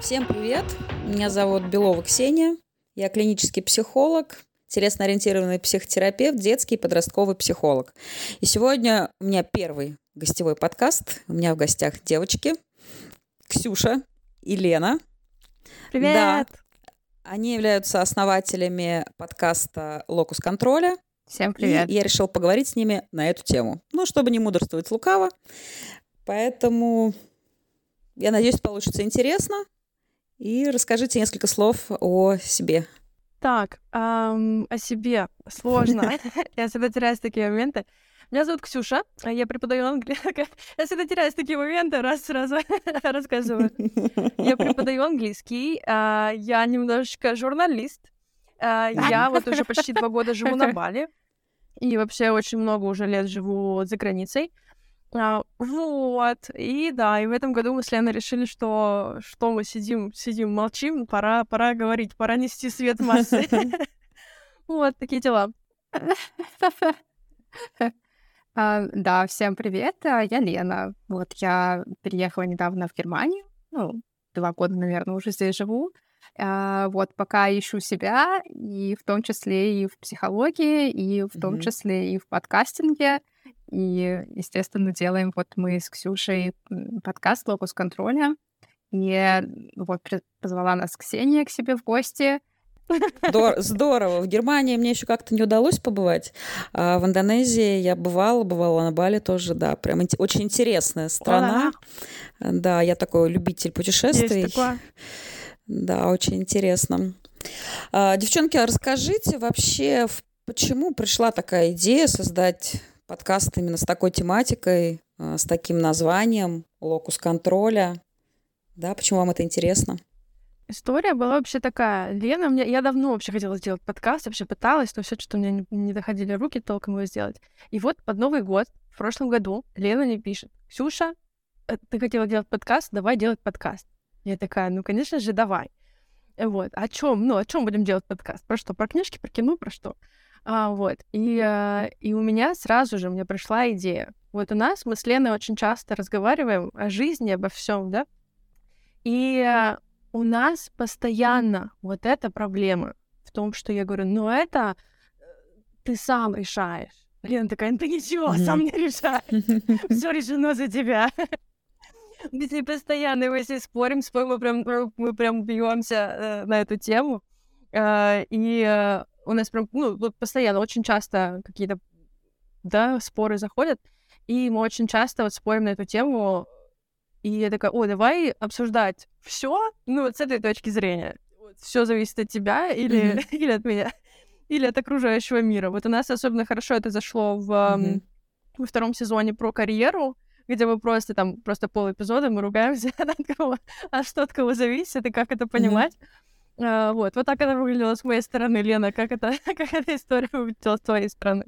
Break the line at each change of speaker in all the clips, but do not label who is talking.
Всем привет! Меня зовут Белова Ксения. Я клинический психолог, телесно-ориентированный психотерапевт, детский и подростковый психолог. И сегодня у меня первый гостевой подкаст. У меня в гостях девочки Ксюша и Лена.
Привет! Да,
они являются основателями подкаста «Локус контроля».
Всем привет!
И я решил поговорить с ними на эту тему. Ну, чтобы не мудрствовать лукаво. Поэтому я надеюсь, получится интересно. И расскажите несколько слов о себе.
Так, эм, о себе сложно. Я всегда теряюсь в такие моменты. Меня зовут Ксюша, а я преподаю английский. Я всегда теряюсь в такие моменты, раз сразу рассказываю. Я преподаю английский, а, я немножечко журналист. А, я вот уже почти два года живу на Бали. И вообще очень много уже лет живу за границей. А, вот. И да, и в этом году мы с Леной решили, что, что мы сидим, сидим, молчим, пора, пора говорить, пора нести свет массы. Вот, такие дела.
А, да, всем привет, а, я Лена. Вот, я переехала недавно в Германию, ну, два года, наверное, уже здесь живу. Вот, пока ищу себя, и в том числе и в психологии, и в том числе и в подкастинге. И, естественно, делаем вот мы с Ксюшей подкаст «Локус контроля». И вот позвала нас Ксения к себе в гости.
Здорово. В Германии мне еще как-то не удалось побывать. А в Индонезии я бывала, бывала на Бали тоже, да. Прям очень интересная страна. Да, я такой любитель путешествий. Есть такое. Да, очень интересно. А, девчонки, а расскажите вообще, почему пришла такая идея создать подкаст именно с такой тематикой, э, с таким названием «Локус контроля». Да, почему вам это интересно?
История была вообще такая. Лена, мне, я давно вообще хотела сделать подкаст, вообще пыталась, но все что у меня не, не доходили руки толком его сделать. И вот под Новый год, в прошлом году, Лена мне пишет, Ксюша, э, ты хотела делать подкаст, давай делать подкаст. Я такая, ну, конечно же, давай. Вот. О чем? Ну, о чем будем делать подкаст? Про что? Про книжки, про кино, про что? А, вот. И, э, и у меня сразу же мне пришла идея. Вот у нас мы с Леной очень часто разговариваем о жизни, обо всем, да? И э, у нас постоянно вот эта проблема в том, что я говорю, ну это э, ты сам решаешь. Лена такая, ты ничего, сам не решаешь. Все решено за тебя. Мы с ней постоянно мы с спорим, спорим, мы прям, мы прям бьемся э, на эту тему. Э, и э, у нас прям, ну, постоянно, очень часто какие-то, да, споры заходят, и мы очень часто вот спорим на эту тему, и я такая, о, давай обсуждать все, ну, вот с этой точки зрения. Все зависит от тебя или, mm-hmm. или от меня, или от окружающего мира. Вот у нас особенно хорошо это зашло в, mm-hmm. во втором сезоне про карьеру, где мы просто там, просто пол эпизода мы ругаемся от кого, а что от кого зависит, и как это понимать. Mm-hmm. А, вот, вот так это выглядело с моей стороны, Лена. Как, это, как эта история выглядела с твоей стороны?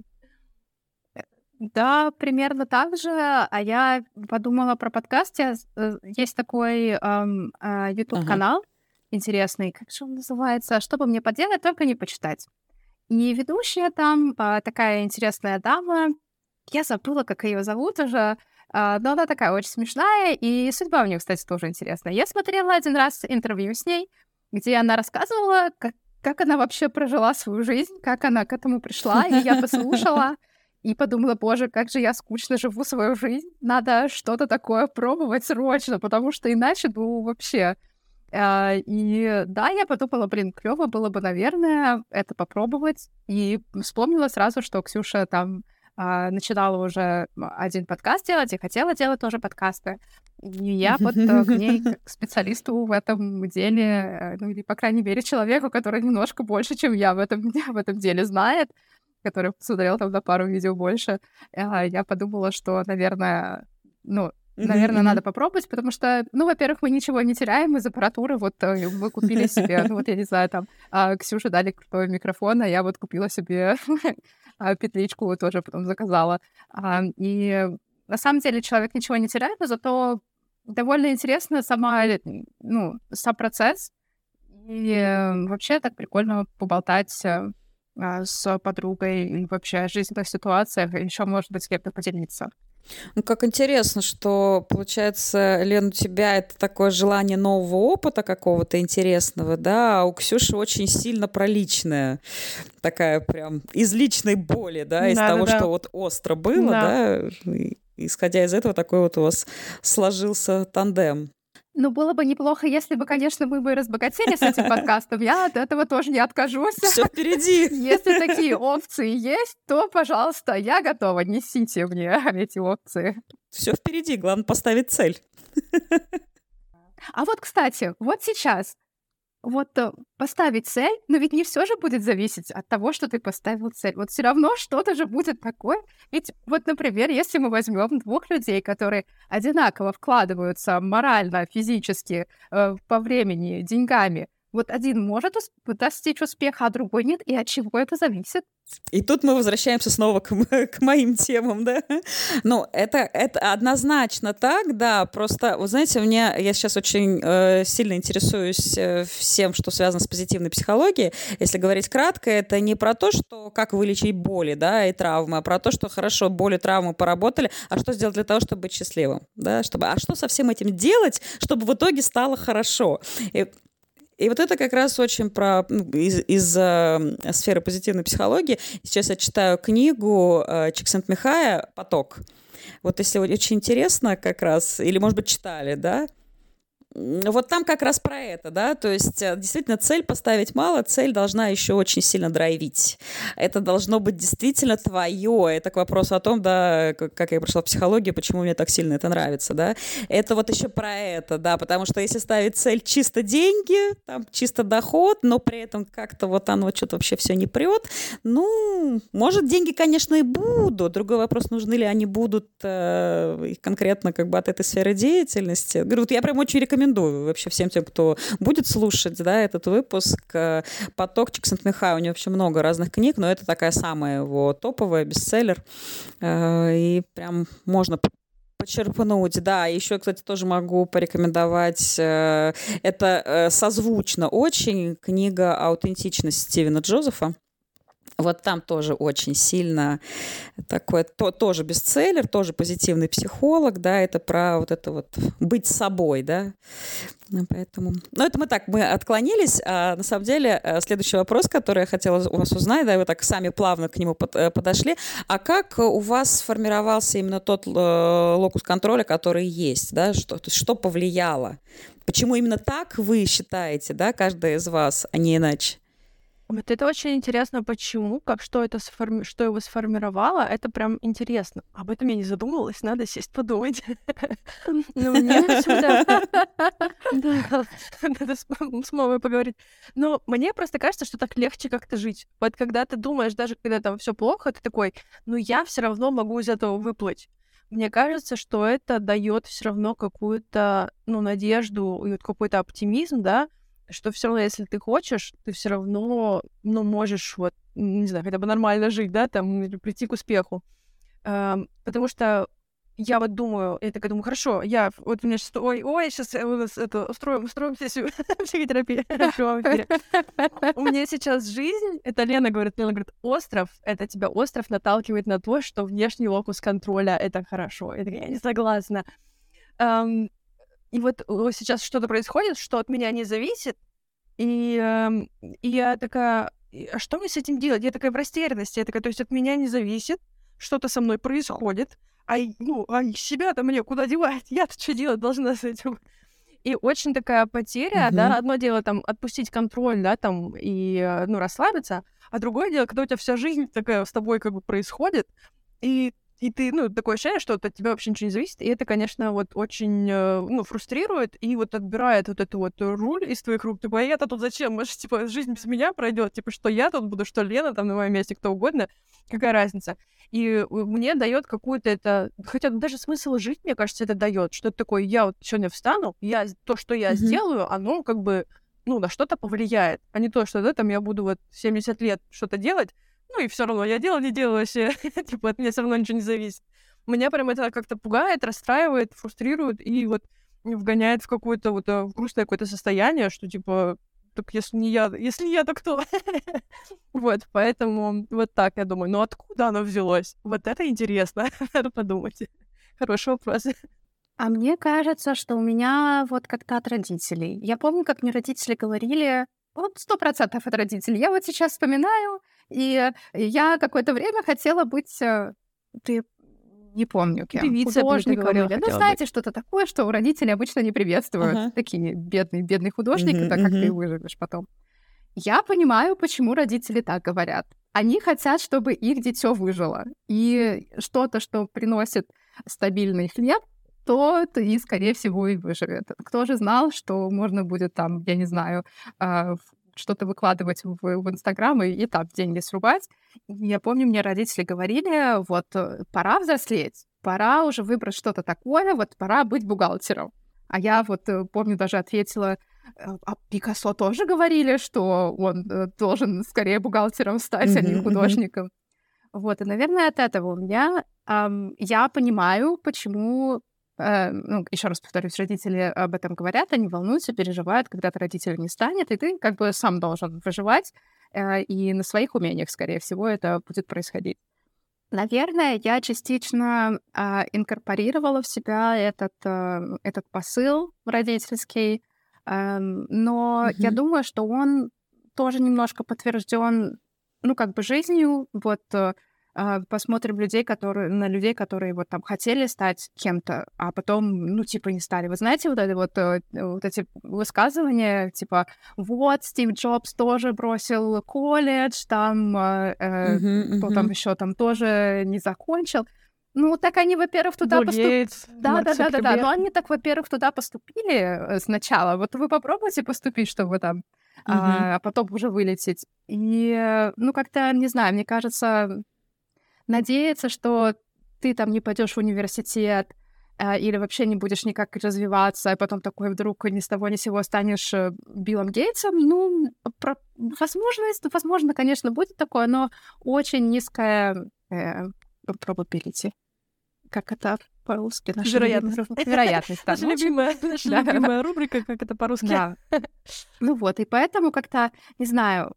Да, примерно так же. А я подумала про подкаст. Э, есть такой эм, э, YouTube-канал ага. интересный, как же он называется? «Что бы мне поделать, только не почитать». И ведущая там э, такая интересная дама. Я забыла, как ее зовут уже. Но она такая очень смешная, и судьба у нее, кстати, тоже интересная. Я смотрела один раз интервью с ней, где она рассказывала, как, как она вообще прожила свою жизнь, как она к этому пришла, и я послушала и подумала, боже, как же я скучно живу свою жизнь, надо что-то такое пробовать срочно, потому что иначе, ну, вообще... Uh, и да, я подумала, блин, клево было бы, наверное, это попробовать. И вспомнила сразу, что Ксюша там начинала уже один подкаст делать и хотела делать тоже подкасты. И я вот э, к ней, как к специалисту в этом деле, э, ну или, по крайней мере, человеку, который немножко больше, чем я в этом, в этом деле знает, который посмотрел там на пару видео больше, а, я подумала, что, наверное, ну, Наверное, mm-hmm. надо попробовать, потому что, ну, во-первых, мы ничего не теряем из аппаратуры. Вот э, мы купили себе, ну, вот я не знаю, там, а, Ксюша дали крутой микрофон, а я вот купила себе а, петличку, тоже потом заказала. И на самом деле человек ничего не теряет, но зато довольно интересно сама, ну, сам процесс. И вообще так прикольно поболтать, э, а, с подругой и вообще о жизненных ситуациях, еще, может быть, с кем-то поделиться.
Ну, как интересно, что, получается, Лен, у тебя это такое желание нового опыта какого-то интересного, да, а у Ксюши очень сильно проличное, такая прям из личной боли, да, из да, того, да, что вот остро было, да, да исходя из этого такой вот у вас сложился тандем.
Ну, было бы неплохо, если бы, конечно, мы бы разбогатели с этим подкастом. Я от этого тоже не откажусь.
Все впереди.
Если такие опции есть, то, пожалуйста, я готова. Несите мне эти опции.
Все впереди. Главное поставить цель.
А вот, кстати, вот сейчас вот э, поставить цель, но ведь не все же будет зависеть от того, что ты поставил цель. Вот все равно что-то же будет такое. Ведь вот, например, если мы возьмем двух людей, которые одинаково вкладываются морально, физически, э, по времени, деньгами, вот один может достичь успеха, а другой нет, и от чего это зависит?
И тут мы возвращаемся снова к, к моим темам, да? Ну, это, это однозначно так, да, просто, вы знаете, меня, я сейчас очень э, сильно интересуюсь э, всем, что связано с позитивной психологией. Если говорить кратко, это не про то, что как вылечить боли, да, и травмы, а про то, что хорошо, боли, травмы поработали, а что сделать для того, чтобы быть счастливым, да, чтобы, а что со всем этим делать, чтобы в итоге стало хорошо. И и вот это как раз очень про ну, из, из э, сферы позитивной психологии. Сейчас я читаю книгу э, Чиксент-Михая «Поток». Вот если очень интересно как раз, или, может быть, читали, да, вот там как раз про это, да, то есть э, действительно цель поставить мало, цель должна еще очень сильно драйвить. Это должно быть действительно твое. Это к вопросу о том, да, как я пришла в психологию, почему мне так сильно это нравится, да. Это вот еще про это, да, потому что если ставить цель чисто деньги, там чисто доход, но при этом как-то вот оно что-то вообще все не прет, ну, может, деньги, конечно, и будут. Другой вопрос, нужны ли они будут э, конкретно как бы от этой сферы деятельности. Говорю, вот я прям очень рекомендую рекомендую вообще всем тем, кто будет слушать да, этот выпуск. Э, «Поток» Чиксент-Михай, у него вообще много разных книг, но это такая самая его топовая, бестселлер. Э, и прям можно почерпнуть. Да, еще, кстати, тоже могу порекомендовать. Э, это созвучно очень книга «Аутентичность» Стивена Джозефа. Вот там тоже очень сильно такой, то, тоже бестселлер, тоже позитивный психолог, да, это про вот это вот быть собой, да, поэтому... Ну, это мы так, мы отклонились, а на самом деле э, следующий вопрос, который я хотела у вас узнать, да, вы так сами плавно к нему э, подошли, а как у вас сформировался именно тот э, локус контроля, который есть, да, что, то есть что повлияло? Почему именно так вы считаете, да, каждая из вас, а не иначе?
Вот это очень интересно, почему, как что это сформи... что его сформировало, это прям интересно. Об этом я не задумывалась, надо сесть подумать. Ну, мне Надо с мамой поговорить. Но мне просто кажется, что так легче как-то жить. Вот когда ты думаешь, даже когда там все плохо, ты такой, ну я все равно могу из этого выплыть. Мне кажется, что это дает все равно какую-то, ну, надежду и вот какой-то оптимизм, да, что все равно, если ты хочешь, ты все равно, ну, можешь вот, не знаю, хотя бы нормально жить, да, там, или прийти к успеху. Эм, потому что я вот думаю, я такая думаю, хорошо, я вот у меня сейчас, ой, ой, сейчас у нас это, устроим, устроим сессию психотерапии У меня сейчас жизнь, это Лена говорит, Лена говорит, остров, это тебя остров наталкивает на то, что внешний локус контроля — это хорошо. Я такая, я не согласна. Um, и вот сейчас что-то происходит, что от меня не зависит, и, э, я такая, а что мне с этим делать? Я такая в растерянности, я такая, то есть от меня не зависит, что-то со мной происходит, а, ну, а себя-то мне куда девать? Я-то что делать должна с этим? И очень такая потеря, mm-hmm. да, одно дело там отпустить контроль, да, там, и, э, ну, расслабиться, а другое дело, когда у тебя вся жизнь такая с тобой как бы происходит, и и ты, ну, такое ощущение, что от тебя вообще ничего не зависит, и это, конечно, вот очень, э, ну, фрустрирует и вот отбирает вот эту вот руль из твоих рук. Типа, а я-то тут зачем? Может, типа, жизнь без меня пройдет? Типа, что я тут буду, что Лена там на моем месте, кто угодно. Какая разница? И мне дает какую-то это... Хотя даже смысл жить, мне кажется, это дает. Что это такое, я вот сегодня встану, я то, что я mm-hmm. сделаю, оно как бы ну, на что-то повлияет, а не то, что, да, там я буду вот 70 лет что-то делать, ну и все равно я делала, не делала вообще. типа от меня все равно ничего не зависит. Меня прям это как-то пугает, расстраивает, фрустрирует и вот вгоняет в какое-то вот э, в грустное какое-то состояние, что типа так если не я, если не я, то кто? вот, поэтому вот так я думаю. Ну откуда оно взялось? Вот это интересно, надо подумать. Хороший вопрос.
А мне кажется, что у меня вот как-то от родителей. Я помню, как мне родители говорили, вот сто процентов от родителей. Я вот сейчас вспоминаю, и я какое-то время хотела быть... Э, ты не помню кем.
Певица,
художником или... Ну, знаете, что-то такое, что у родителей обычно не приветствуют. Ага. Такие бедные, бедный художник, uh-huh, это как uh-huh. ты выживешь потом. Я понимаю, почему родители так говорят. Они хотят, чтобы их дитё выжило. И что-то, что приносит стабильный хлеб, то и, скорее всего, и выживет. Кто же знал, что можно будет там, я не знаю, а, что-то выкладывать в, в Инстаграм и, и там деньги срубать. я помню, мне родители говорили, вот э, пора взрослеть, пора уже выбрать что-то такое, вот пора быть бухгалтером. А я вот э, помню, даже ответила, э, а Пикассо тоже говорили, что он должен скорее бухгалтером стать, mm-hmm, а не художником. Mm-hmm. Вот, и, наверное, от этого у меня эм, я понимаю, почему ну, еще раз повторюсь, родители об этом говорят, они волнуются, переживают, когда то родителя не станет, и ты как бы сам должен выживать, э, и на своих умениях, скорее всего, это будет происходить. Наверное, я частично э, инкорпорировала в себя этот, э, этот посыл родительский, э, но mm-hmm. я думаю, что он тоже немножко подтвержден, ну, как бы жизнью. Вот э, посмотрим людей, которые, на людей, которые вот там хотели стать кем-то, а потом, ну, типа, не стали. Вы знаете вот это вот, э, вот эти высказывания, типа, вот, Стив Джобс тоже бросил колледж, там, э, uh-huh, кто uh-huh. там еще там тоже не закончил. Ну, так они, во-первых, туда поступили. Да, да, да, да, да. Но они так, во-первых, туда поступили э, сначала. Вот вы попробуйте поступить, чтобы там, а, а потом уже вылететь. И, ну, как-то, не знаю, мне кажется, надеяться, что ты там не пойдешь в университет э, или вообще не будешь никак развиваться, а потом такой вдруг ни с того ни с сего станешь э, Биллом Гейтсом, ну, про... возможность, возможно, конечно, будет такое, но очень низкая э, probability. Как это по-русски?
Наша вероятность.
Вероятность, да.
Наша любимая, наша любимая рубрика, как это по-русски. Да.
Ну вот, и поэтому как-то, не знаю,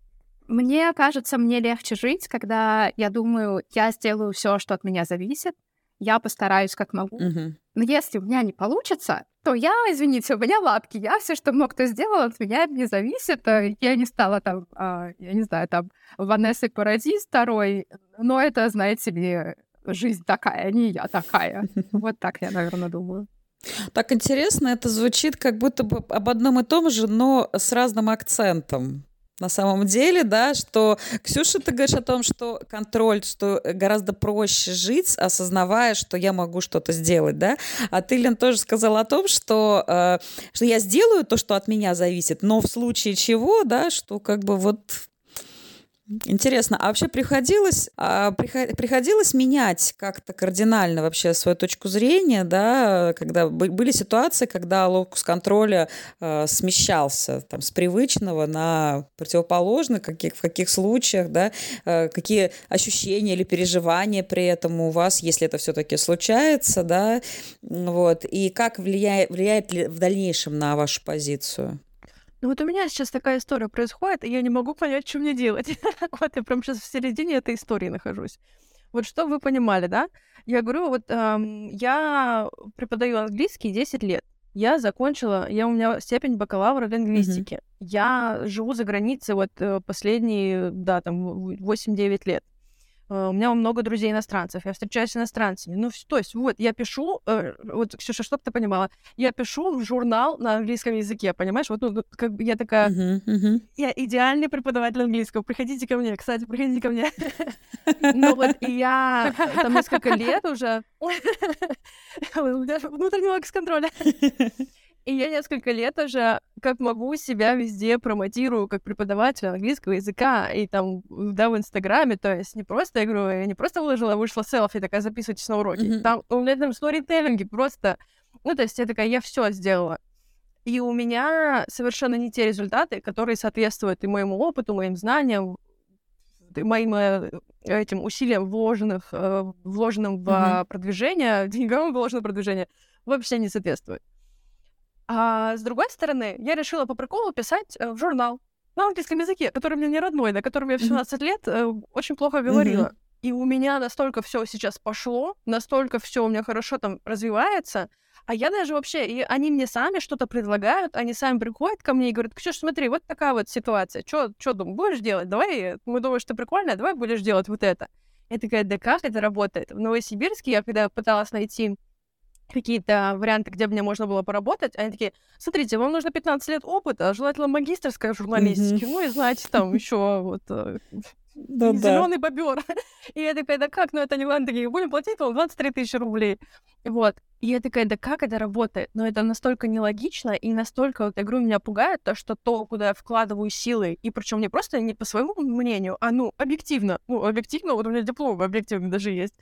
мне кажется, мне легче жить, когда я думаю, я сделаю все, что от меня зависит, я постараюсь как могу.
Uh-huh.
Но если у меня не получится, то я, извините, у меня лапки, я все, что мог, то сделал, от меня не зависит. Э, я не стала там, а, я не знаю, там, Ванессой Парадис второй, но это, знаете ли, жизнь такая, не я такая. Вот так я, наверное, думаю.
Так интересно, это звучит как будто бы об одном и том же, но с разным акцентом на самом деле, да, что, Ксюша, ты говоришь о том, что контроль, что гораздо проще жить, осознавая, что я могу что-то сделать, да, а ты, Лен, тоже сказала о том, что, э, что я сделаю то, что от меня зависит, но в случае чего, да, что как бы вот Интересно, а вообще приходилось, а, приходилось менять как-то кардинально вообще свою точку зрения, да, когда были ситуации, когда локус контроля э, смещался там, с привычного на противоположный, каких, в каких случаях, да, э, какие ощущения или переживания при этом у вас, если это все-таки случается, да, вот, и как влияет, влияет ли в дальнейшем на вашу позицию?
Ну вот у меня сейчас такая история происходит, и я не могу понять, что мне делать. вот я прям сейчас в середине этой истории нахожусь. Вот что вы понимали, да? Я говорю, вот эм, я преподаю английский 10 лет. Я закончила, я у меня степень бакалавра в англистике. Mm-hmm. Я живу за границей вот э, последние, да, там 8-9 лет. Э, у меня много друзей иностранцев, я встречаюсь с иностранцами. Ну, то есть, вот, я пишу, э, вот, Ксюша, чтобы ты понимала, я пишу в журнал на английском языке, понимаешь? Вот, ну, как бы я такая, uh-huh, uh-huh. я идеальный преподаватель английского, приходите ко мне, кстати, приходите ко мне. Ну, вот, и я там несколько лет уже, внутренний локс контроля. И я несколько лет уже как могу себя везде промотирую как преподаватель английского языка и там, да, в Инстаграме, то есть не просто, я говорю, я не просто выложила, вышла селфи, такая, записывайтесь на уроки. Mm-hmm. Там у меня там сторителлинги просто, ну, то есть я такая, я все сделала. И у меня совершенно не те результаты, которые соответствуют и моему опыту, моим знаниям, моим э, этим усилиям, вложенных, э, вложенным в mm-hmm. продвижение, деньгам вложенное продвижение, вообще не соответствует. А с другой стороны, я решила по приколу писать э, в журнал. на английском языке, который мне не родной, на котором я в 17 лет э, очень плохо говорила. И у меня настолько все сейчас пошло, настолько все у меня хорошо там развивается, а я даже вообще, и они мне сами что-то предлагают, они сами приходят ко мне и говорят, Ксюш, смотри, вот такая вот ситуация, что думаешь, будешь делать? Давай, мы думаем, что ты прикольная, давай будешь делать вот это. Я такая, да как это работает? В Новосибирске я когда пыталась найти какие-то варианты, где мне можно было поработать, они такие, смотрите, вам нужно 15 лет опыта, желательно магистрская в журналистике, mm-hmm. ну и знаете, там еще вот э, да, зеленый да. бобер. И я такая, да как, ну это не ладно, такие, будем платить вам 23 тысячи рублей. Вот. И я такая, да как это работает? Но это настолько нелогично и настолько, вот, я говорю, меня пугает то, что то, куда я вкладываю силы, и причем не просто не по своему мнению, а ну объективно, ну объективно, вот у меня диплом объективно даже есть,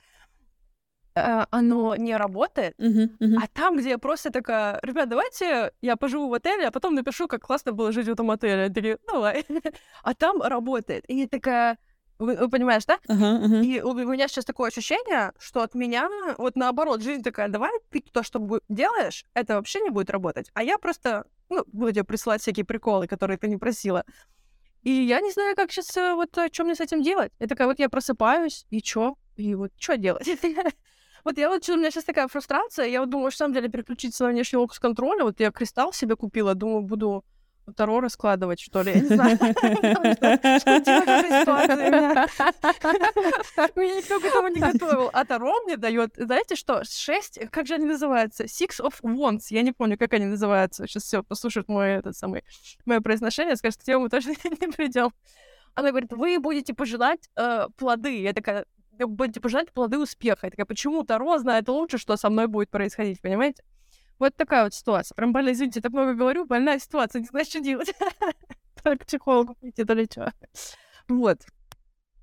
оно не работает, uh-huh, uh-huh. а там, где я просто такая, ребят, давайте я поживу в отеле, а потом напишу, как классно было жить в этом отеле. Я такие, давай. а там работает. И я такая, вы, вы понимаешь, да? Uh-huh, uh-huh. И у меня сейчас такое ощущение, что от меня вот наоборот, жизнь такая, давай ты то, что делаешь, это вообще не будет работать. А я просто, ну, буду тебе присылать всякие приколы, которые ты не просила. И я не знаю, как сейчас, э, вот, что мне с этим делать. Я такая, вот я просыпаюсь, и чё? И вот что делать? Вот я вот, у меня сейчас такая фрустрация, я вот думаю, что, на самом деле, переключиться на внешний локус контроля. Вот я кристалл себе купила, думаю, буду Таро раскладывать, что ли? Я не знаю. Что? Меня никто к этому не готовил. А Таро мне дает, знаете что, шесть, как же они называются? Six of Wands. Я не помню, как они называются. Сейчас все послушают мой этот самый, мое произношение, скажут, к тему мы точно не придем. Она говорит, вы будете пожелать э, плоды. Я такая, будете пожелать плоды успеха. Я такая, почему Таро знает лучше, что со мной будет происходить, понимаете? Вот такая вот ситуация. Прям больно, извините, так много говорю, больная ситуация, не знаю, что делать. Только психологу пойти, то ли что. Вот.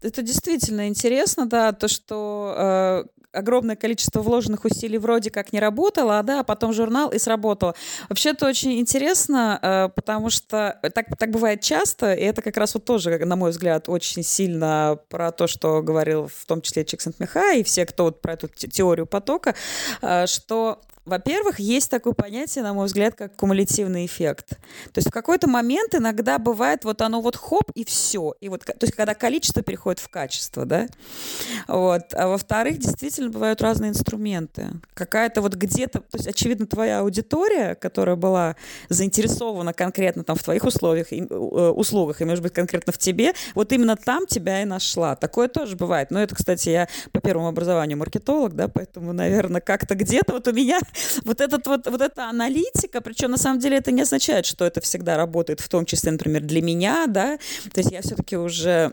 Это действительно интересно, да, то, что э, огромное количество вложенных усилий вроде как не работало, а да, а потом журнал и сработало. Вообще это очень интересно, э, потому что так, так бывает часто, и это как раз вот тоже, на мой взгляд, очень сильно про то, что говорил в том числе Чиксент-Миха и все, кто вот про эту теорию потока, э, что во-первых, есть такое понятие, на мой взгляд, как кумулятивный эффект. То есть в какой-то момент иногда бывает вот оно вот хоп и все. И вот, то есть когда количество переходит в качество, да. Вот. А во-вторых, действительно бывают разные инструменты. Какая-то вот где-то, то есть очевидно твоя аудитория, которая была заинтересована конкретно там в твоих условиях, и, э, услугах и, может быть, конкретно в тебе, вот именно там тебя и нашла. Такое тоже бывает. Но это, кстати, я по первому образованию маркетолог, да, поэтому, наверное, как-то где-то вот у меня вот, этот вот, вот эта аналитика, причем на самом деле это не означает, что это всегда работает, в том числе, например, для меня, да, то есть я все-таки уже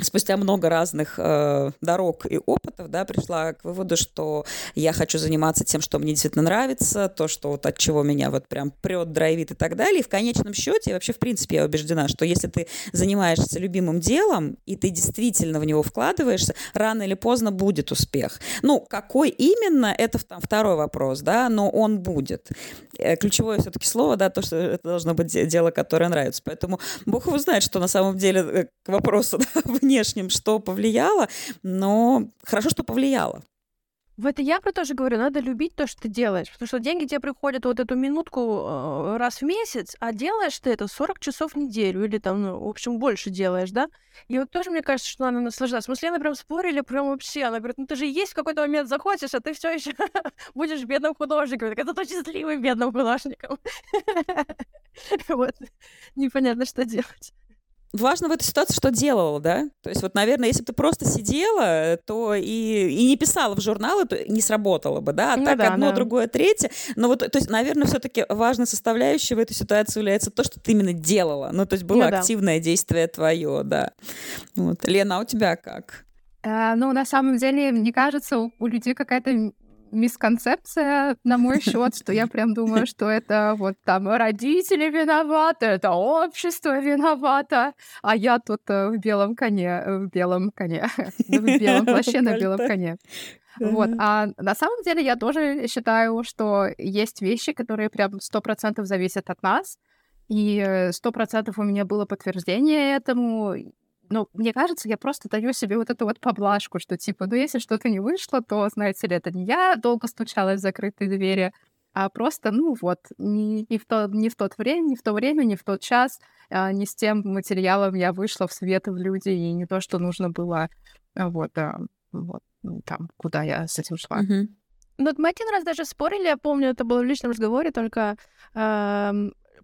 спустя много разных э, дорог и опытов, да, пришла к выводу, что я хочу заниматься тем, что мне действительно нравится, то, что вот от чего меня вот прям прет, драйвит и так далее. И в конечном счете, вообще, в принципе, я убеждена, что если ты занимаешься любимым делом, и ты действительно в него вкладываешься, рано или поздно будет успех. Ну, какой именно, это там второй вопрос, да, но он будет. Э, ключевое все-таки слово, да, то, что это должно быть дело, которое нравится. Поэтому Бог его знает, что на самом деле э, к вопросу да, внешнем, что повлияло, но хорошо, что повлияло.
В это я про то же говорю, надо любить то, что ты делаешь, потому что деньги тебе приходят вот эту минутку э, раз в месяц, а делаешь ты это 40 часов в неделю или там, ну, в общем, больше делаешь, да? И вот тоже мне кажется, что надо наслаждаться. Мы с Леной прям спорили, прям вообще. Она говорит, ну ты же есть в какой-то момент захочешь, а ты все еще будешь бедным художником. Так это то счастливым бедным художником. Вот. Непонятно, что делать
важно в этой ситуации, что делала, да? То есть вот, наверное, если бы ты просто сидела, то и, и не писала в журналы, то не сработало бы, да? А ну, так да, одно, да. другое, третье. Но вот, то есть, наверное, все-таки важной составляющей в этой ситуации является то, что ты именно делала. Ну, то есть было ну, активное да. действие твое, да. Вот. Лена, а у тебя как?
А, ну, на самом деле, мне кажется, у, у людей какая-то мисконцепция на мой счет, что я прям думаю, что это вот там родители виноваты, это общество виновато, а я тут э, в белом коне, э, в белом коне, в белом плаще на белом коне. Вот. А на самом деле я тоже считаю, что есть вещи, которые прям сто процентов зависят от нас, и э, сто процентов у меня было подтверждение этому ну, мне кажется, я просто даю себе вот эту вот поблажку, что типа, ну, если что-то не вышло, то, знаете ли, это не я долго стучалась в закрытые двери, а просто, ну вот, не, не, в, то, не в тот время, не в то время, не в тот час, а, не с тем материалом я вышла в свет в люди, и не то, что нужно было, вот, а, вот ну, там, куда я с этим шла.
Mm-hmm. Ну, мы один раз даже спорили, я помню, это было в личном разговоре, только э,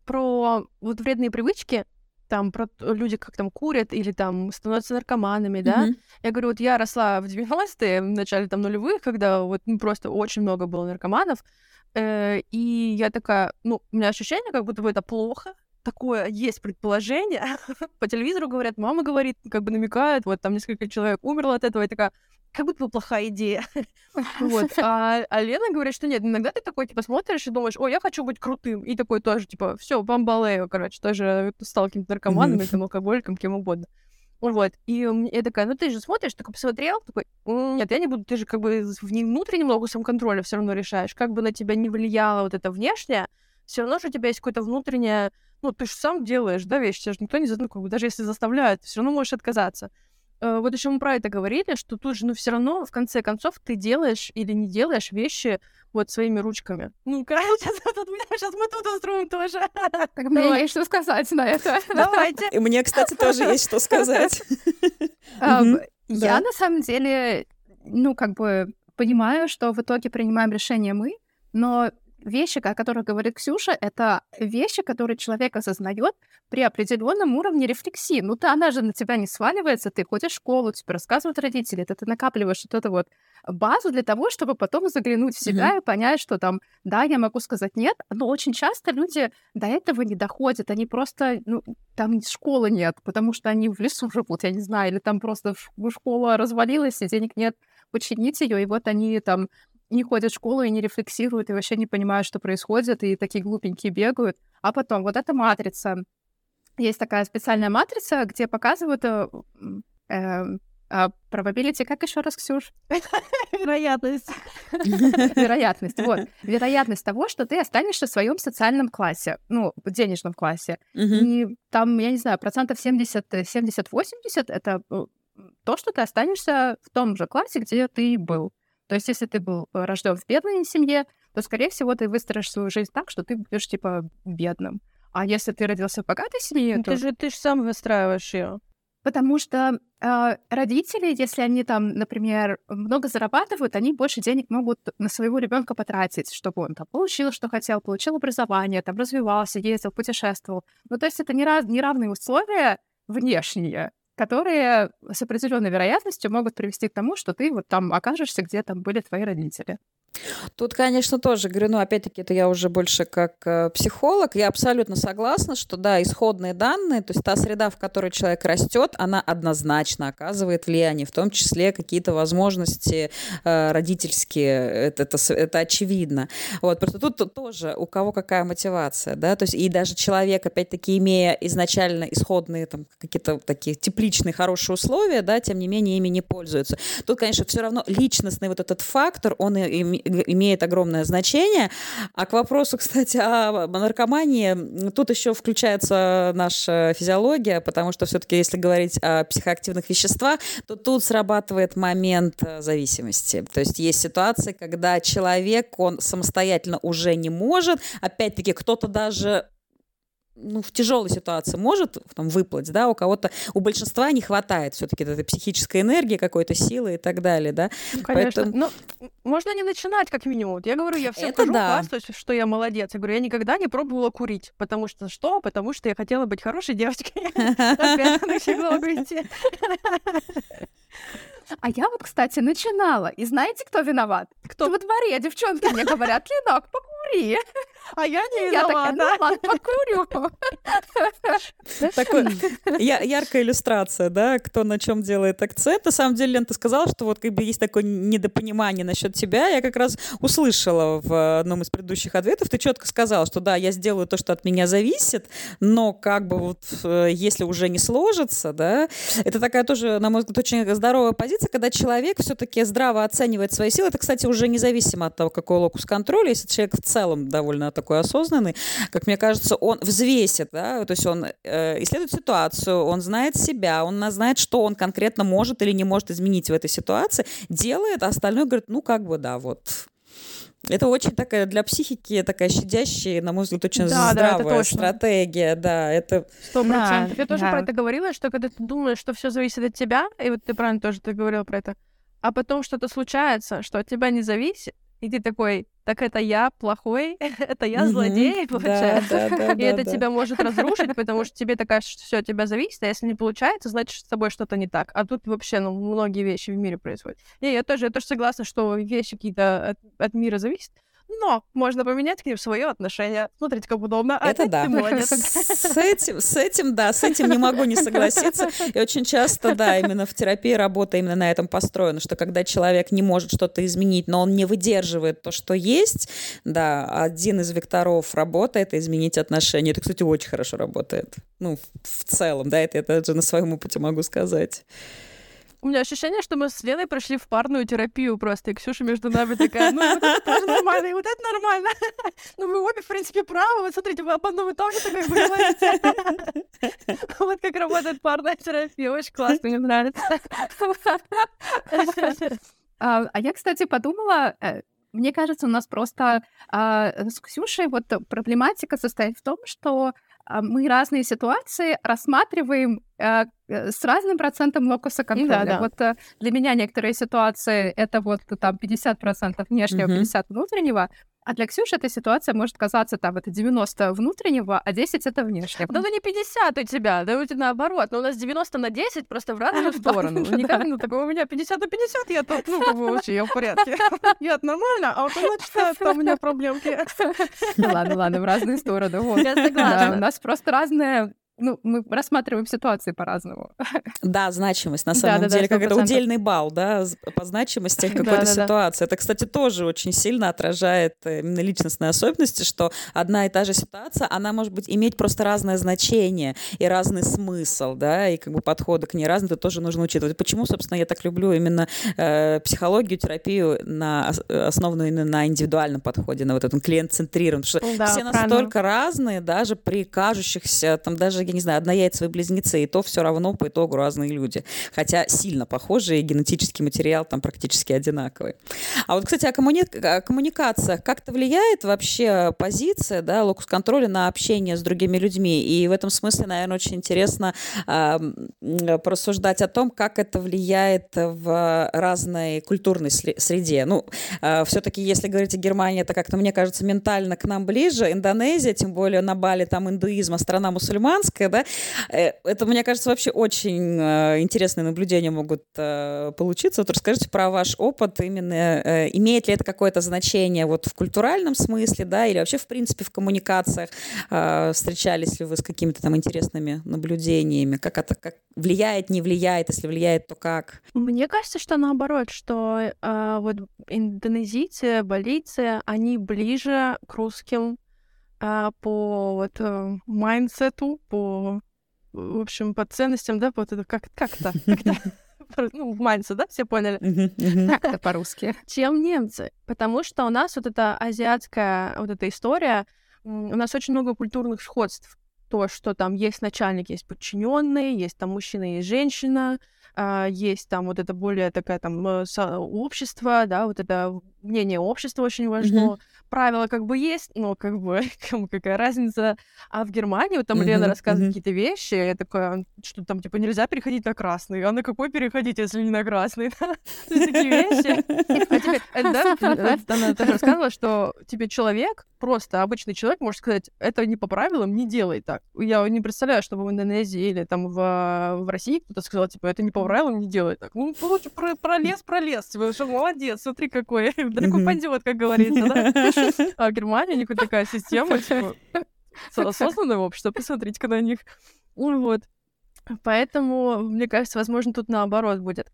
про вот вредные привычки, там про люди как там курят или там становятся наркоманами, да. Mm-hmm. Я говорю, вот я росла в 90-е, в начале там нулевых, когда вот ну, просто очень много было наркоманов, э, и я такая, ну, у меня ощущение, как будто бы это плохо, такое есть предположение. По телевизору говорят, мама говорит, как бы намекает, вот там несколько человек умерло от этого, и такая, как будто бы плохая идея. вот. А, а Лена говорит, что нет, иногда ты такой, типа, смотришь и думаешь, о, я хочу быть крутым. И такой тоже, типа, все, бомбалею, короче, тоже стал каким-то наркоманом или там алкоголиком, кем угодно. Вот. И я такая, ну ты же смотришь, такой посмотрел, такой, нет, я не буду, ты же как бы внутреннем много самоконтроля все равно решаешь. Как бы на тебя не влияло вот это внешнее, все равно же у тебя есть какое-то внутреннее, ну, ты же сам делаешь, да, вещи, тебя же никто не, ну, как бы, даже если заставляют, все равно можешь отказаться. Э, вот еще мы про это говорили, что тут же, ну, все равно, в конце концов, ты делаешь или не делаешь вещи вот своими ручками. Ну, короче, сейчас, тут, сейчас мы тут устроим тоже.
Так мне есть что сказать на это.
Давайте.
И мне, кстати, тоже есть что сказать.
Я, на самом деле, ну, как бы понимаю, что в итоге принимаем решение мы, но вещи, о которых говорит Ксюша, это вещи, которые человек осознает при определенном уровне рефлексии. Ну, то она же на тебя не сваливается, ты ходишь в школу, тебе рассказывают родители, это ты накапливаешь вот эту вот базу для того, чтобы потом заглянуть в себя mm-hmm. и понять, что там, да, я могу сказать нет, но очень часто люди до этого не доходят, они просто, ну, там школы нет, потому что они в лесу живут, я не знаю, или там просто школа развалилась, и денег нет починить ее, и вот они там не ходят в школу и не рефлексируют, и вообще не понимают, что происходит, и такие глупенькие бегают. А потом вот эта матрица. Есть такая специальная матрица, где показывают э, э, probability, как еще раз, Ксюш?
Вероятность.
Вероятность, вот. Вероятность того, что ты останешься в своем социальном классе, ну, денежном классе. И там, я не знаю, процентов 70-80 это э, то, что ты останешься в том же классе, где ты был. То есть, если ты был э, рожден в бедной семье, то, скорее всего, ты выстроишь свою жизнь так, что ты будешь, типа, бедным. А если ты родился в богатой семье,
ну,
то...
Ты же, ты же сам выстраиваешь ее.
Потому что э, родители, если они там, например, много зарабатывают, они больше денег могут на своего ребенка потратить, чтобы он там получил, что хотел, получил образование, там развивался, ездил, путешествовал. Ну, то есть это не раз, неравные условия внешние которые с определенной вероятностью могут привести к тому, что ты вот там окажешься, где там были твои родители.
Тут, конечно, тоже говорю, ну, опять-таки, это я уже больше как э, психолог. Я абсолютно согласна, что, да, исходные данные, то есть та среда, в которой человек растет, она однозначно оказывает влияние, в том числе какие-то возможности э, родительские, это, это, это очевидно. Вот, просто тут, тут тоже у кого какая мотивация, да, то есть и даже человек, опять-таки, имея изначально исходные там какие-то такие тепличные, хорошие условия, да, тем не менее ими не пользуются. Тут, конечно, все равно личностный вот этот фактор, он и, имеет огромное значение. А к вопросу, кстати, о наркомании, тут еще включается наша физиология, потому что все-таки, если говорить о психоактивных веществах, то тут срабатывает момент э, зависимости. То есть есть ситуации, когда человек, он самостоятельно уже не может, опять-таки кто-то даже ну, в тяжелой ситуации может там, выплыть, да, у кого-то, у большинства не хватает все-таки этой психической энергии, какой-то силы и так далее, да.
Ну, конечно. Поэтому... Ну, можно не начинать, как минимум. Я говорю, я всем Это хожу, да. хвастаюсь, что я молодец. Я говорю, я никогда не пробовала курить, потому что что? Потому что я хотела быть хорошей девочкой. Опять.
А я вот, кстати, начинала. И знаете, кто виноват? Кто? Во дворе девчонки мне говорят, Ленок, покури.
А я не виновата.
Я такая, ну покурю.
Такая яркая иллюстрация, да, кто на чем делает акцент. На самом деле, Лен, ты сказала, что вот как бы есть такое недопонимание насчет тебя. Я как раз услышала в одном из предыдущих ответов. Ты четко сказала, что да, я сделаю то, что от меня зависит, но как бы вот э, если уже не сложится, да, это такая тоже, на мой взгляд, очень здоровая позиция, когда человек все-таки здраво оценивает свои силы. Это, кстати, уже независимо от того, какой локус контроля. Если человек в целом довольно такой осознанный, как мне кажется, он взвесит, да, то есть он э, исследует ситуацию, он знает себя, он знает, что он конкретно может или не может изменить в этой ситуации, делает, а остальное говорит, ну, как бы, да, вот, Это очень такая для психики такая щадящая, на мой взгляд, очень да, здравая да, стратегия. Да, это...
Сто процентов. Я тоже да. про это говорила, что когда ты думаешь, что все зависит от тебя, и вот ты правильно тоже ты говорила про это, а потом что-то случается, что от тебя не зависит, и ты такой, так это я плохой, это я злодей, получается. и это тебя может разрушить, потому что тебе такая, что все от тебя зависит, а если не получается, значит, с тобой что-то не так. А тут вообще, ну, многие вещи в мире происходят. И я тоже, я тоже согласна, что вещи какие-то от, от мира зависят, но можно поменять к ним свое отношение. Смотрите, как удобно.
А Это да. С этим, с этим, да, с этим не могу не согласиться. И очень часто, да, именно в терапии работа именно на этом построена, что когда человек не может что-то изменить, но он не выдерживает то, что есть, да, один из векторов работы — это изменить отношения. Это, кстати, очень хорошо работает. Ну, в целом, да, это, это же на своем опыте могу сказать.
У меня ощущение, что мы с Леной прошли в парную терапию просто, и Ксюша между нами такая, ну вот это тоже нормально, и вот это нормально. Ну вы обе, в принципе, правы, вот смотрите, вы об одном и том же так говорите. Вот как работает парная терапия, очень классно, мне нравится.
А, а я, кстати, подумала, э, мне кажется, у нас просто а, с Ксюшей вот проблематика состоит в том, что мы разные ситуации рассматриваем а, э, с разным процентом локуса контроля. Да, да. Вот э, для меня некоторые ситуации это вот там 50% внешнего, угу. 50% внутреннего, а для Ксюши эта ситуация может казаться, там, это 90 внутреннего, а 10 это внешнего.
Да ну не 50 у тебя, да у тебя наоборот. Но у нас 90 на 10 просто в разную сторону. Никак, ну, такого у меня 50 на 50, я тут, ну, как бы вообще, я в порядке. Я нормально, а вот она читает, там у меня проблемки.
Ладно, ладно, в разные стороны. Я согласна. У нас просто разная ну, мы рассматриваем ситуации по-разному.
Да, значимость, на самом да, деле, да, как это удельный балл, да, по значимости какой-то ситуации. Это, кстати, тоже очень сильно отражает э, именно личностные особенности, что одна и та же ситуация, она может быть иметь просто разное значение и разный смысл, да, и как бы подходы к ней разные, это тоже нужно учитывать. Почему, собственно, я так люблю именно э, психологию, терапию, на, основанную именно на индивидуальном подходе, на вот этом клиент-центрированном, потому что да, все правильно. настолько разные, даже при кажущихся, там даже я не знаю, однояйцевые близнецы, и то все равно по итогу разные люди. Хотя сильно похожие, генетический материал там практически одинаковый. А вот, кстати, о, коммуни... о коммуникациях. Как-то влияет вообще позиция, да, локус контроля на общение с другими людьми? И в этом смысле, наверное, очень интересно э, порассуждать о том, как это влияет в разной культурной среде. Ну, э, все-таки, если говорить о Германии, это как-то, мне кажется, ментально к нам ближе. Индонезия, тем более на Бали, там индуизм, а страна мусульманская, женское, да, э, это, мне кажется, вообще очень э, интересные наблюдения могут э, получиться. Вот расскажите про ваш опыт, именно имеет ли это какое-то значение вот в культуральном смысле, да, или вообще, в принципе, в коммуникациях встречались ли вы с какими-то там интересными наблюдениями, как это как влияет, не влияет, если влияет, то как?
Мне кажется, что наоборот, что э, вот индонезийцы, балийцы, они ближе к русским по вот э, mindset у, по, в общем, по ценностям, да, вот это как, как-то, как-то ну, mindset, да, все поняли?
Как-то по-русски.
Чем немцы? Потому что у нас вот эта азиатская вот эта история, у нас очень много культурных сходств. То, что там есть начальник, есть подчиненный, есть там мужчина, есть женщина, а, есть там вот это более такая там э, общество, да, вот это мнение общества очень важно. Mm-hmm. Правила как бы есть, но как бы какая разница. А в Германии вот там mm-hmm. Лена рассказывает mm-hmm. какие-то вещи, я такая, что там типа нельзя переходить на красный. А на какой переходить, если не на красный? Такие вещи. А да, она тоже рассказывала, что тебе человек, просто обычный человек может сказать, это не по правилам, не делай так. Я не представляю, чтобы в Индонезии или там в, России кто-то сказал, типа, это не по правилам, не делай так. Ну, лучше пролез, пролез. Типа, молодец, смотри какой далеко пойдет, как говорится, да? А в Германии у них вот такая система, типа, осознанное общество, посмотрите-ка на них. Вот. Поэтому, мне кажется, возможно, тут наоборот будет.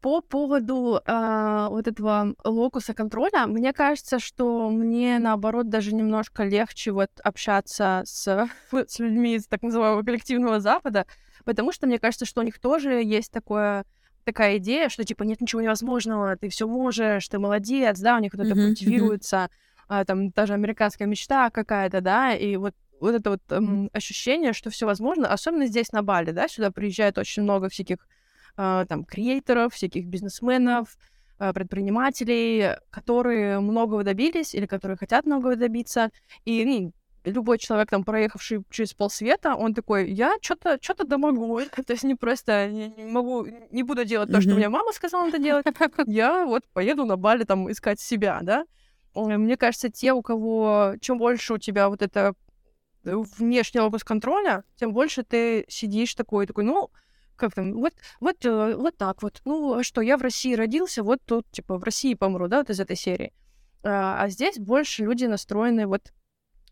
По поводу э, вот этого локуса контроля, мне кажется, что мне наоборот даже немножко легче вот общаться с, с людьми из так называемого коллективного Запада, потому что мне кажется, что у них тоже есть такое такая идея, что типа нет ничего невозможного, ты все можешь, ты молодец, да, у них вот это mm-hmm, культивируется, а, там даже американская мечта какая-то, да, и вот вот это вот эм, ощущение, что все возможно, особенно здесь на Бали, да, сюда приезжает очень много всяких э, там креаторов, всяких бизнесменов, э, предпринимателей, которые многого добились или которые хотят многого добиться. И ну, любой человек, там, проехавший через полсвета, он такой, я что-то что-то домогу. То есть не просто не, не могу, не буду делать то, что мне мама сказала надо делать. Я вот поеду на Бали там искать себя, да. Мне кажется, те, у кого чем больше у тебя вот это э, внешний локус контроля, тем больше ты сидишь такой, такой, ну, как там, вот, вот, э, вот так вот. Ну, а что, я в России родился, вот тут, типа, в России помру, да, вот из этой серии. А, а здесь больше люди настроены вот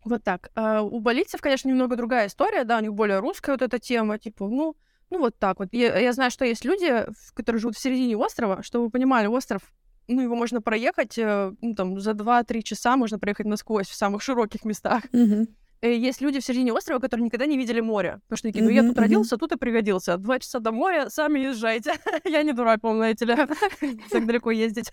вот так. А у болицев, конечно, немного другая история, да, у них более русская вот эта тема, типа, ну, ну вот так вот. Я, я знаю, что есть люди, которые живут в середине острова, чтобы вы понимали, остров, ну, его можно проехать, э, ну, там, за 2-3 часа можно проехать насквозь в самых широких местах.
Mm-hmm.
Есть люди в середине острова, которые никогда не видели море. Потому что такие, ну, я тут mm-hmm. родился, тут и пригодился. Два часа до моря, сами езжайте. я не дурак, помните ли, так далеко ездить.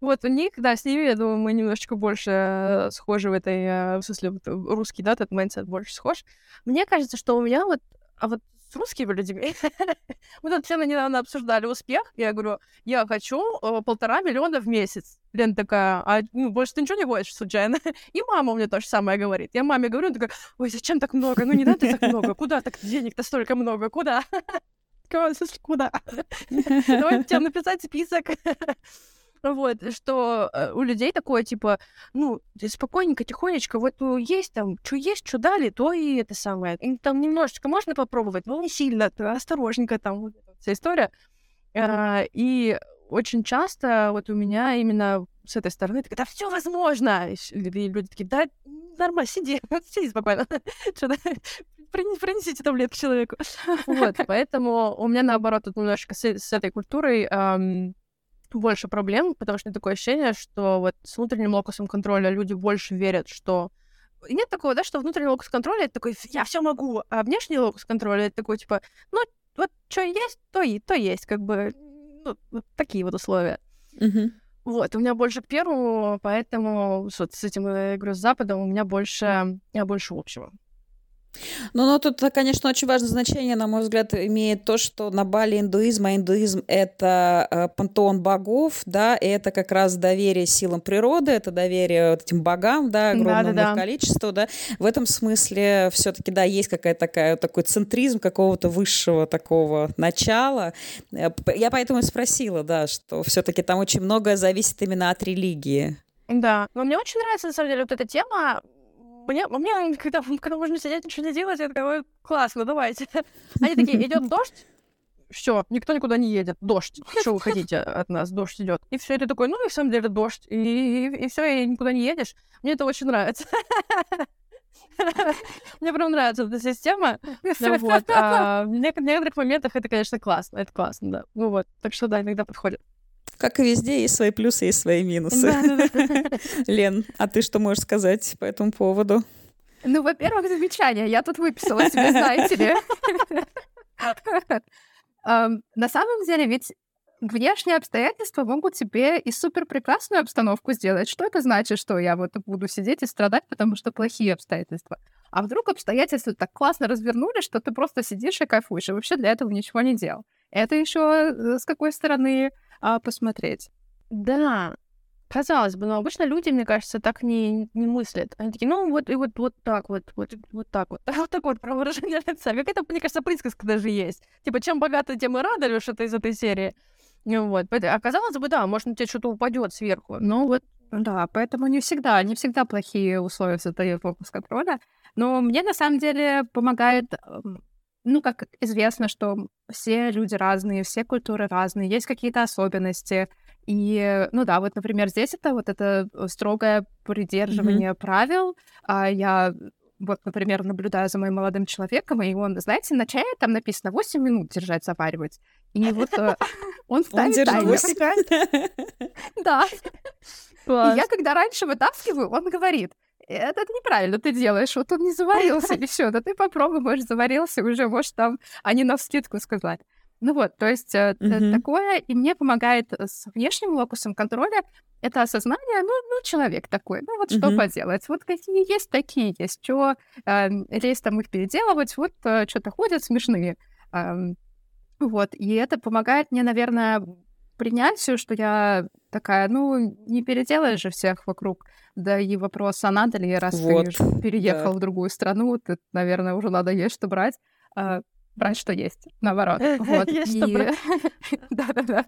Вот у них, да, с ними, я думаю, мы немножечко больше э, схожи в этой, э, в смысле, вот, русский, да, этот mindset больше схож. Мне кажется, что у меня вот, а вот с русскими людьми, мы тут все недавно обсуждали успех, я говорю, я хочу э, полтора миллиона в месяц. Лена такая, а ну, больше ты ничего не хочешь случайно? И мама меня то же самое говорит. Я маме говорю, такая, ой, зачем так много? Ну не надо так много. Куда так денег-то столько много? Куда? Куда? Давай тебе написать список. Вот, что э, у людей такое, типа, ну, спокойненько, тихонечко, вот ну, есть там, что есть, что дали, то и это самое. И, там немножечко можно попробовать, но не сильно, осторожненько там вот эта вся история. А, и очень часто вот у меня именно с этой стороны, так, да все возможно. И люди такие, да, нормально, сиди, сиди спокойно. Принесите таблетки человеку. Вот, поэтому у меня наоборот тут немножко с, с этой культурой эм, больше проблем, потому что такое ощущение, что вот с внутренним локусом контроля люди больше верят, что нет такого, да, что внутренний локус контроля это такой, я все могу, а внешний локус контроля это такой, типа, ну, вот что есть, то и то есть, как бы, ну, вот такие вот условия.
Mm-hmm.
Вот, у меня больше к первому, поэтому вот с этим, я говорю, с Западом у меня больше, я больше общего.
Ну, но тут, конечно, очень важное значение, на мой взгляд, имеет то, что на Бали индуизм, а индуизм — это э, пантеон богов, да, и это как раз доверие силам природы, это доверие вот этим богам, да, огромному да, да, да. количеству, да. В этом смысле все таки да, есть какая-то такая, такой центризм какого-то высшего такого начала. Э, я поэтому и спросила, да, что все таки там очень многое зависит именно от религии.
Да, но мне очень нравится, на самом деле, вот эта тема, мне, мне когда, когда можно сидеть, ничего не делать, я такая, классно, давайте. Они такие, идет дождь, все, никто никуда не едет. Дождь. Что вы хотите от нас? Дождь идет. И все, это такой, ну, и в самом деле дождь. И, и, и все, и никуда не едешь. Мне это очень нравится. Мне прям нравится эта система. Вот. А в некоторых моментах это, конечно, классно. Это классно, да. Ну вот. Так что да, иногда подходит.
Как и везде, есть свои плюсы, есть свои минусы. Лен, а ты что можешь сказать по этому поводу?
Ну, во-первых, замечание. Я тут выписала себе, знаете ли. На самом деле, ведь внешние обстоятельства могут тебе и супер прекрасную обстановку сделать. Что это значит, что я вот буду сидеть и страдать, потому что плохие обстоятельства? А вдруг обстоятельства так классно развернули, что ты просто сидишь и кайфуешь, и вообще для этого ничего не делал. Это еще э, с какой стороны а, посмотреть.
Да, казалось бы, но обычно люди, мне кажется, так не, не мыслят. Они такие, ну вот и вот, вот так вот, вот, вот так вот. Вот такое вот про выражение лица. Какая-то, мне кажется, присказка даже есть. Типа, чем богато, тем и рада, это из этой серии. Ну вот. А казалось бы, да, может, тебе что-то упадет сверху. Но вот
да, поэтому не всегда, не всегда плохие условия создают фокус контроля. Но мне на самом деле помогает эм, ну, как известно, что все люди разные, все культуры разные, есть какие-то особенности. И, ну да, вот, например, здесь это вот это строгое придерживание mm-hmm. правил. А я вот, например, наблюдаю за моим молодым человеком, и он, знаете, на чае там написано 8 минут держать, заваривать. И вот э, он ставит таймер. Да. И я, когда раньше вытаскиваю, он говорит, это, неправильно ты делаешь, вот он не заварился, все, да ты попробуй, может, заварился уже, может, там они на скидку сказать. Ну вот, то есть mm-hmm. такое, и мне помогает с внешним локусом контроля это осознание, ну, ну человек такой, ну вот mm-hmm. что поделать, вот какие есть, такие есть, что э, лезть там их переделывать, вот э, что-то ходят смешные. Э, вот, и это помогает мне, наверное, принятию, что я такая, ну, не переделаешь же всех вокруг. Да и вопрос, а надо ли, раз вот, ты переехал да. в другую страну, ты, наверное, уже надо есть что брать. А, брать, что есть, наоборот. Вот. Есть что брать. Да-да-да.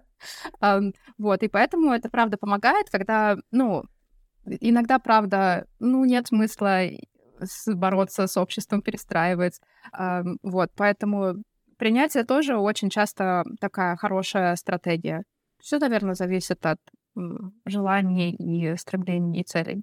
Вот, и поэтому это, правда, помогает, когда, ну, иногда, правда, ну, нет смысла бороться с обществом, перестраивать. Вот, поэтому принятие тоже очень часто такая хорошая стратегия. Все, наверное, зависит от желаний и стремлений и целей.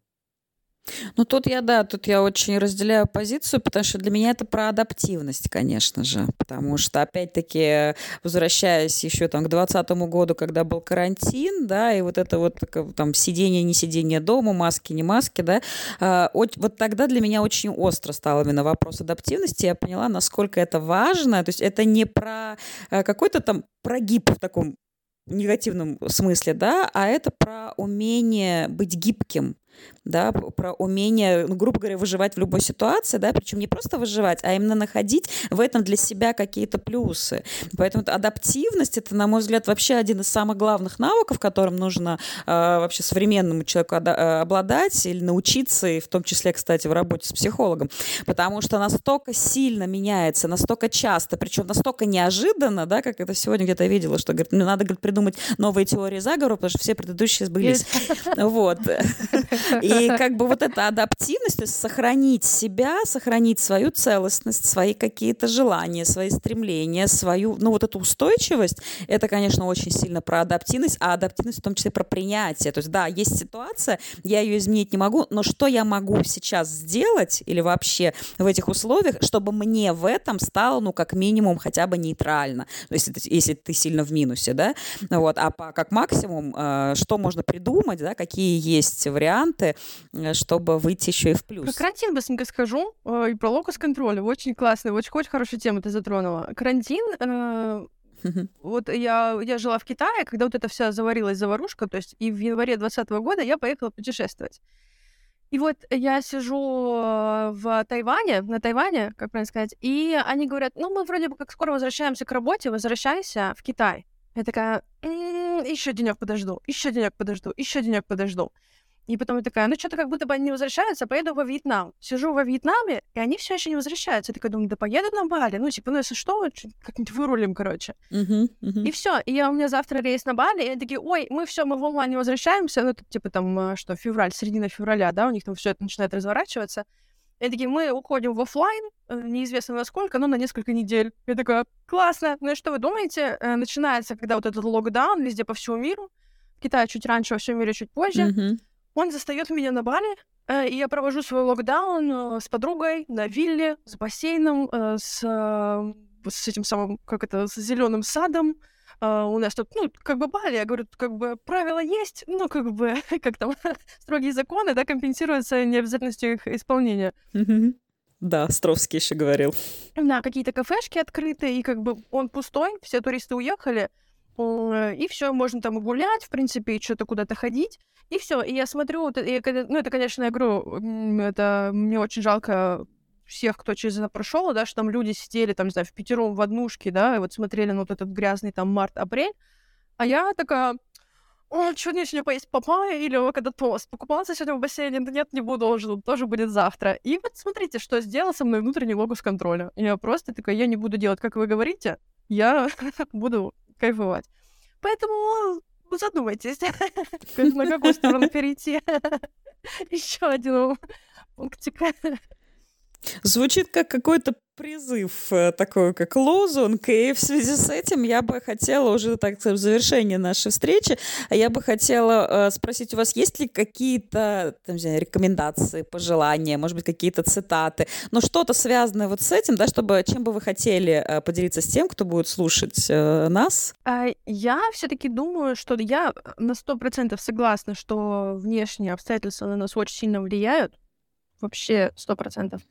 Ну, тут я, да, тут я очень разделяю позицию, потому что для меня это про адаптивность, конечно же. Потому что, опять-таки, возвращаясь еще там к 2020 году, когда был карантин, да, и вот это вот там сидение, не сидение дома, маски, не маски, да, э, вот тогда для меня очень остро стал именно вопрос адаптивности. Я поняла, насколько это важно. То есть это не про э, какой-то там прогиб в таком негативном смысле, да, а это про умение быть гибким, да, про умение, ну, грубо говоря, выживать в любой ситуации, да, причем не просто выживать, а именно находить в этом для себя какие-то плюсы. Поэтому адаптивность это, на мой взгляд, вообще один из самых главных навыков, которым нужно э, вообще современному человеку э, обладать или научиться, и в том числе, кстати, в работе с психологом, потому что настолько сильно меняется, настолько часто, причем настолько неожиданно, да, как это сегодня где-то видела, что говорит, надо говорит, придумать новые теории заговора, потому что все предыдущие сбылись. Вот. И как бы вот эта адаптивность, то есть сохранить себя, сохранить свою целостность, свои какие-то желания, свои стремления, свою, ну вот эту устойчивость, это, конечно, очень сильно про адаптивность, а адаптивность в том числе про принятие. То есть, да, есть ситуация, я ее изменить не могу, но что я могу сейчас сделать или вообще в этих условиях, чтобы мне в этом стало, ну, как минимум, хотя бы нейтрально, если если ты сильно в минусе, да, вот, а по, как максимум, э, что можно придумать, да, какие есть варианты, варианты, э, чтобы выйти еще и в плюс.
Про карантин быстренько скажу, э, и про локус контроля. Очень классная, очень, очень хорошая тема ты затронула. Карантин, э, вот я, я жила в Китае, когда вот это вся заварилась заварушка, то есть и в январе 2020 года я поехала путешествовать. И вот я сижу в Тайване, на Тайване, как правильно сказать, и они говорят, ну, мы вроде бы как скоро возвращаемся к работе, возвращайся в Китай. Я такая, еще денек подожду, еще денек подожду, еще денек подожду. И потом я такая, ну что-то как будто бы они не возвращаются, поеду во Вьетнам. Сижу во Вьетнаме, и они все еще не возвращаются. Я такая думаю, да поеду на Бали. Ну, типа, ну если что, как-нибудь вырулим, короче. Uh-huh, uh-huh. И все. И я, у меня завтра рейс на Бали, и они такие, ой, мы все, мы в онлайн не возвращаемся. Ну, это типа там, э, что, февраль, середина февраля, да, у них там все это начинает разворачиваться. И такие, мы уходим в офлайн, э, неизвестно на сколько, но на несколько недель. Я такая, классно. Ну и что вы думаете? Э, начинается, когда вот этот локдаун везде по всему миру. В Китае чуть раньше, во всем мире чуть позже. Uh-huh. Он застает меня на Бали, э, и я провожу свой локдаун э, с подругой на вилле, с бассейном, э, с, с этим самым, как это, с зеленым садом. У нас тут, ну, как бы Бали, я говорю, как бы правила есть, ну, как бы, как там, строгие законы, да, компенсируются необязательностью их исполнения.
Да, Стровский еще говорил.
Да, какие-то кафешки открыты, и как бы он пустой, все туристы уехали, и все, можно там гулять, в принципе, и что-то куда-то ходить. И все. И я смотрю, и, ну, это, конечно, я говорю, это мне очень жалко всех, кто через это прошел, да, что там люди сидели, там, не знаю, в пятером в однушке, да, и вот смотрели на вот этот грязный там март-апрель. А я такая, о, что мне сегодня поесть папайя или когда тост? Покупался сегодня в бассейне? Да нет, не буду, уже тоже будет завтра. И вот смотрите, что сделал со мной внутренний логус контроля. Я просто такая, я не буду делать, как вы говорите, я буду кайфовать. Поэтому задумайтесь, на какую сторону перейти. Еще один пунктик.
Звучит как какой-то призыв э, такой, как лозунг, и в связи с этим я бы хотела уже, так в завершение нашей встречи, я бы хотела э, спросить у вас, есть ли какие-то там, знаю, рекомендации, пожелания, может быть, какие-то цитаты, но что-то связанное вот с этим, да, чтобы, чем бы вы хотели э, поделиться с тем, кто будет слушать нас?
А, я все-таки думаю, что я на сто процентов согласна, что внешние обстоятельства на нас очень сильно влияют, вообще сто процентов.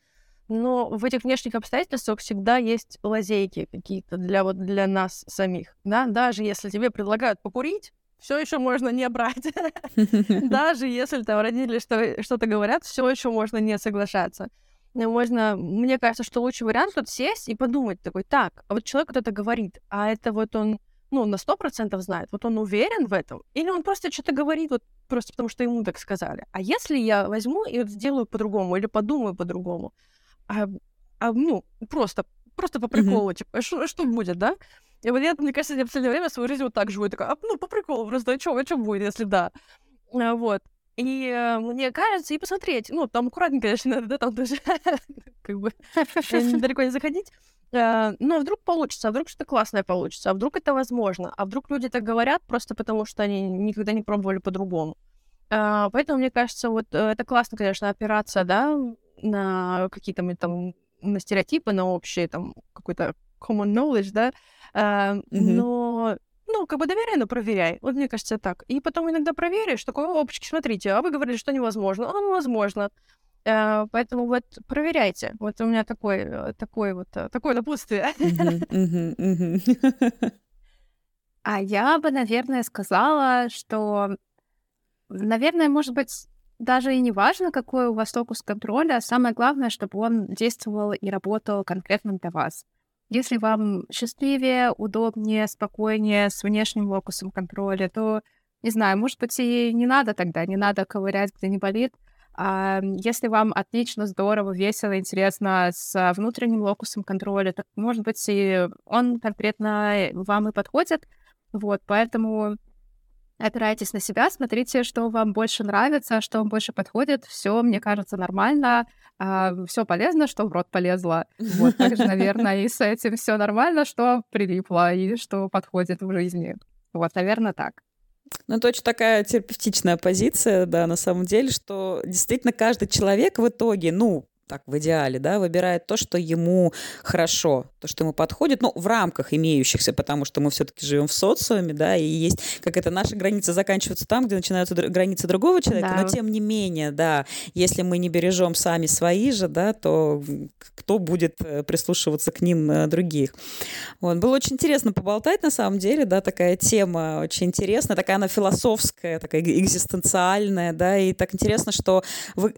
Но в этих внешних обстоятельствах всегда есть лазейки какие-то для вот для нас самих, да, даже если тебе предлагают покурить, все еще можно не брать. Даже если там родители что-то говорят, все еще можно не соглашаться. Можно, мне кажется, что лучший вариант тут сесть и подумать такой, так, а вот человек вот это говорит, а это вот он ну, на сто процентов знает, вот он уверен в этом, или он просто что-то говорит вот просто потому, что ему так сказали. А если я возьму и вот сделаю по-другому или подумаю по-другому, а, а, ну, просто, просто по приколу, mm-hmm. типа, что, что будет, да? И вот я, мне кажется, я в последнее время свою жизнь вот так живу, такая, а, ну, по приколу просто, а что, а что будет, если да? А, вот. И э, мне кажется, и посмотреть, ну, там аккуратненько, конечно, надо, да, там тоже как бы далеко не заходить. Э, но вдруг получится, а вдруг что-то классное получится, а вдруг это возможно, а вдруг люди так говорят просто потому, что они никогда не пробовали по-другому. Э, поэтому, мне кажется, вот э, это классно, конечно, опираться, да, на какие-то там, на стереотипы, на общие, там, какой-то common knowledge, да, mm-hmm. но ну, как бы доверяй, но проверяй. Вот мне кажется так. И потом иногда проверишь, такой, опачки, смотрите, а вы говорили, что невозможно. А, ну, возможно. Э, поэтому вот проверяйте. Вот у меня такой, э, такой вот, э, такое напутствие.
А я бы, наверное, сказала, что, наверное, может быть, даже и не важно, какой у вас фокус контроля, самое главное, чтобы он действовал и работал конкретно для вас. Если вам счастливее, удобнее, спокойнее с внешним локусом контроля, то, не знаю, может быть, и не надо тогда, не надо ковырять, где не болит. А если вам отлично, здорово, весело, интересно с внутренним локусом контроля, так, может быть, и он конкретно вам и подходит. Вот, поэтому опирайтесь на себя, смотрите, что вам больше нравится, что вам больше подходит. Все, мне кажется, нормально, а, все полезно, что в рот полезло. Вот, также, наверное, и с этим все нормально, что прилипло и что подходит в жизни. Вот, наверное, так.
Ну, это очень такая терапевтичная позиция, да, на самом деле, что действительно каждый человек в итоге, ну, так в идеале, да, выбирает то, что ему хорошо, то, что ему подходит, ну, в рамках имеющихся, потому что мы все-таки живем в социуме, да, и есть, как это, наши границы заканчиваются там, где начинаются границы другого человека, да. но тем не менее, да, если мы не бережем сами свои же, да, то кто будет э, прислушиваться к ним э, других? Вот. Было очень интересно поболтать, на самом деле, да, такая тема очень интересная, такая она философская, такая экзистенциальная, да, и так интересно, что вы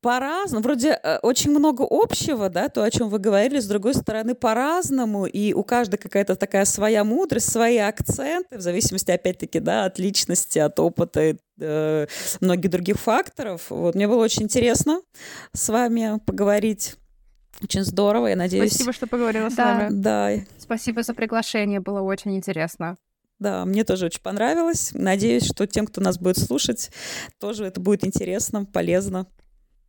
по-разному. Вроде э, очень много общего, да, то, о чем вы говорили, с другой стороны, по-разному, и у каждой какая-то такая своя мудрость, свои акценты, в зависимости, опять-таки, да, от личности, от опыта, э, многих других факторов. Вот, мне было очень интересно с вами поговорить. Очень здорово, я надеюсь.
Спасибо, что поговорила с
да.
нами.
Да.
Спасибо за приглашение, было очень интересно.
Да, мне тоже очень понравилось. Надеюсь, что тем, кто нас будет слушать, тоже это будет интересно, полезно.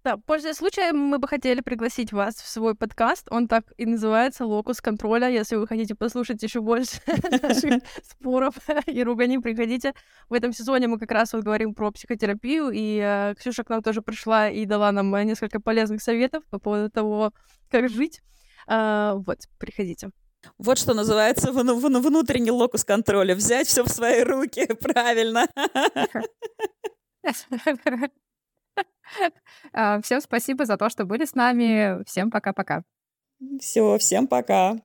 Да, пользуясь случаем, мы бы хотели пригласить вас в свой подкаст. Он так и называется «Локус контроля». Если вы хотите послушать еще больше наших споров и руганий, приходите. В этом сезоне мы как раз вот говорим про психотерапию, и э, Ксюша к нам тоже пришла и дала нам э, несколько полезных советов по поводу того, как жить. Э, вот, приходите.
Вот что называется внутренний локус контроля. Взять все в свои руки, правильно.
А, всем спасибо за то, что были с нами. Всем пока-пока.
Все, всем пока.